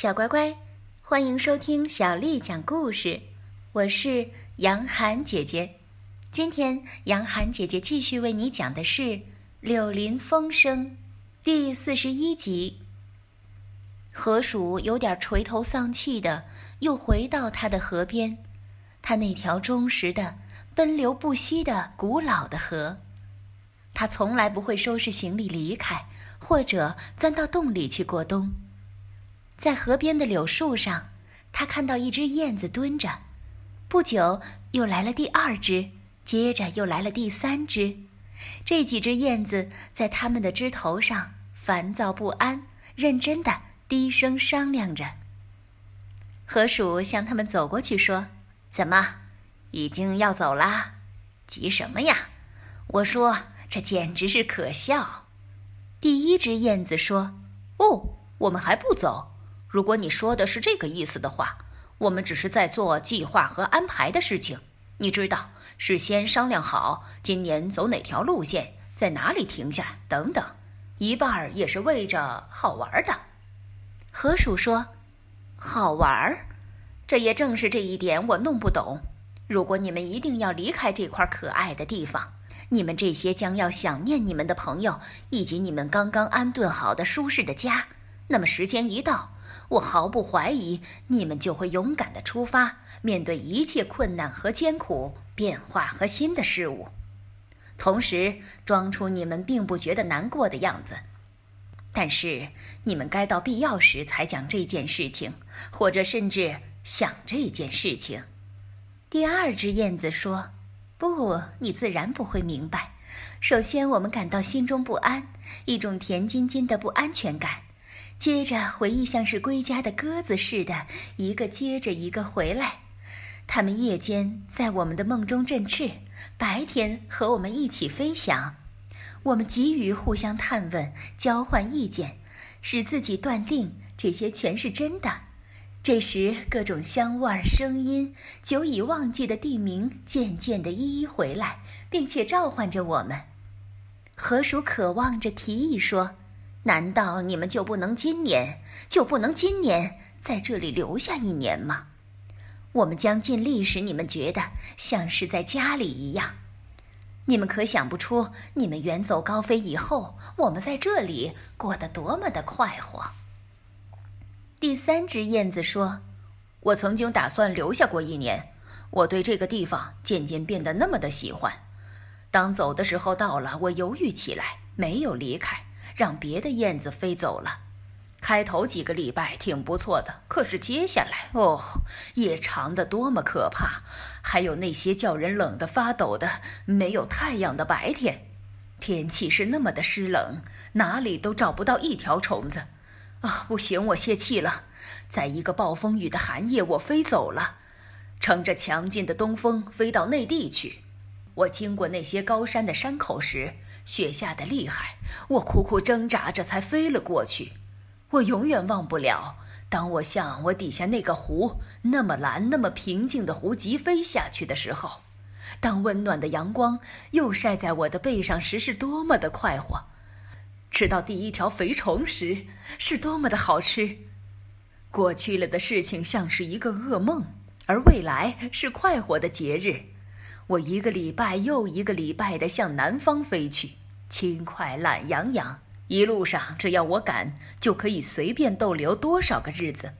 小乖乖，欢迎收听小丽讲故事。我是杨涵姐姐，今天杨涵姐姐继续为你讲的是《柳林风声》第四十一集。河鼠有点垂头丧气的，又回到他的河边，他那条忠实的、奔流不息的古老的河。他从来不会收拾行李离开，或者钻到洞里去过冬。在河边的柳树上，他看到一只燕子蹲着。不久，又来了第二只，接着又来了第三只。这几只燕子在它们的枝头上烦躁不安，认真的低声商量着。河鼠向他们走过去说：“怎么，已经要走啦？急什么呀？我说这简直是可笑。”第一只燕子说：“哦，我们还不走。”如果你说的是这个意思的话，我们只是在做计划和安排的事情。你知道，事先商量好今年走哪条路线，在哪里停下等等，一半儿也是为着好玩的。河鼠说：“好玩儿，这也正是这一点我弄不懂。如果你们一定要离开这块可爱的地方，你们这些将要想念你们的朋友，以及你们刚刚安顿好的舒适的家，那么时间一到。”我毫不怀疑，你们就会勇敢地出发，面对一切困难和艰苦、变化和新的事物，同时装出你们并不觉得难过的样子。但是，你们该到必要时才讲这件事情，或者甚至想这件事情。第二只燕子说：“不，你自然不会明白。首先，我们感到心中不安，一种甜津津的不安全感。”接着，回忆像是归家的鸽子似的，一个接着一个回来。它们夜间在我们的梦中振翅，白天和我们一起飞翔。我们急于互相探问、交换意见，使自己断定这些全是真的。这时，各种香味、声音、久已忘记的地名渐渐地一一回来，并且召唤着我们。河鼠渴望着提议说。难道你们就不能今年就不能今年在这里留下一年吗？我们将尽力使你们觉得像是在家里一样。你们可想不出，你们远走高飞以后，我们在这里过得多么的快活。第三只燕子说：“我曾经打算留下过一年，我对这个地方渐渐变得那么的喜欢。当走的时候到了，我犹豫起来，没有离开。”让别的燕子飞走了。开头几个礼拜挺不错的，可是接下来哦，夜长的多么可怕！还有那些叫人冷得发抖的没有太阳的白天，天气是那么的湿冷，哪里都找不到一条虫子。啊，不行，我泄气了。在一个暴风雨的寒夜，我飞走了，乘着强劲的东风飞到内地去。我经过那些高山的山口时。雪下的厉害，我苦苦挣扎着才飞了过去。我永远忘不了，当我向我底下那个湖，那么蓝、那么平静的湖急飞下去的时候，当温暖的阳光又晒在我的背上时，是多么的快活。吃到第一条肥虫时，是多么的好吃。过去了的事情像是一个噩梦，而未来是快活的节日。我一个礼拜又一个礼拜地向南方飞去，轻快懒洋洋。一路上，只要我敢，就可以随便逗留多少个日子。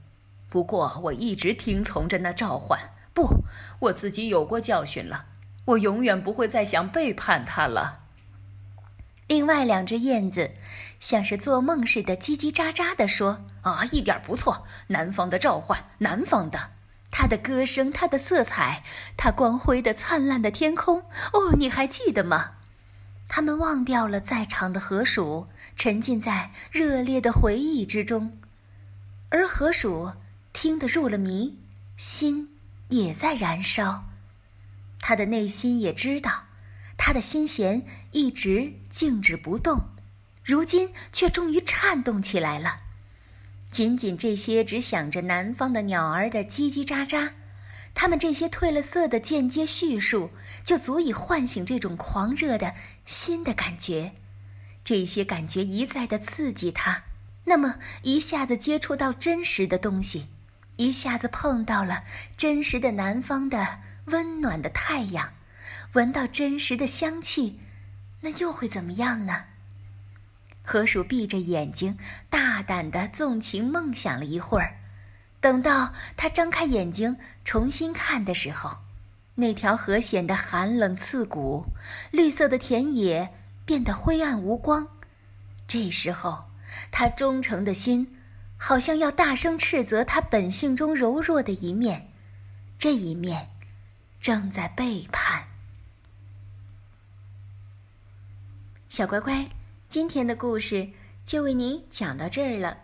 不过，我一直听从着那召唤。不，我自己有过教训了。我永远不会再想背叛他了。另外两只燕子，像是做梦似的，叽叽喳喳地说：“啊，一点不错，南方的召唤，南方的。”它的歌声，它的色彩，它光辉的、灿烂的天空。哦，你还记得吗？他们忘掉了在场的河鼠，沉浸在热烈的回忆之中，而河鼠听得入了迷，心也在燃烧。他的内心也知道，他的心弦一直静止不动，如今却终于颤动起来了。仅仅这些只想着南方的鸟儿的叽叽喳喳，他们这些褪了色的间接叙述，就足以唤醒这种狂热的新的感觉。这些感觉一再的刺激他，那么一下子接触到真实的东西，一下子碰到了真实的南方的温暖的太阳，闻到真实的香气，那又会怎么样呢？河鼠闭着眼睛，大胆地纵情梦想了一会儿。等到他张开眼睛重新看的时候，那条河显得寒冷刺骨，绿色的田野变得灰暗无光。这时候，他忠诚的心好像要大声斥责他本性中柔弱的一面，这一面正在背叛。小乖乖，今天的故事就为你讲到这儿了。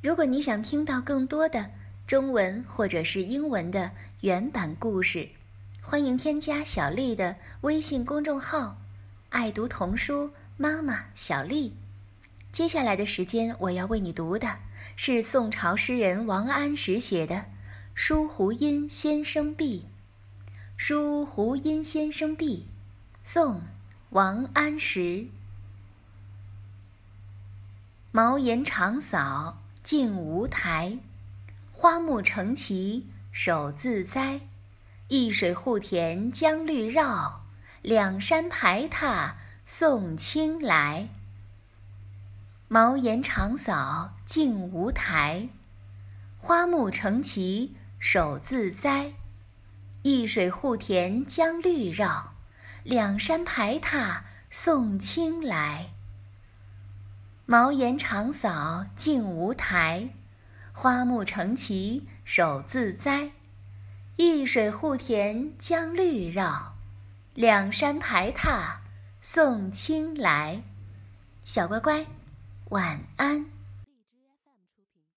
如果你想听到更多的中文或者是英文的原版故事，欢迎添加小丽的微信公众号“爱读童书妈妈小丽”。接下来的时间，我要为你读的是宋朝诗人王安石写的《书湖阴先生壁》。《书湖阴先生壁》，宋·王安石。茅檐长扫净无苔，花木成畦手自栽。一水护田将绿绕，两山排闼送青来。茅檐长扫净无苔，花木成畦手自栽。一水护田将绿绕，两山排闼送青来。茅檐长扫净无苔，花木成畦手自栽。一水护田将绿绕，两山排闼送青来。小乖乖，晚安。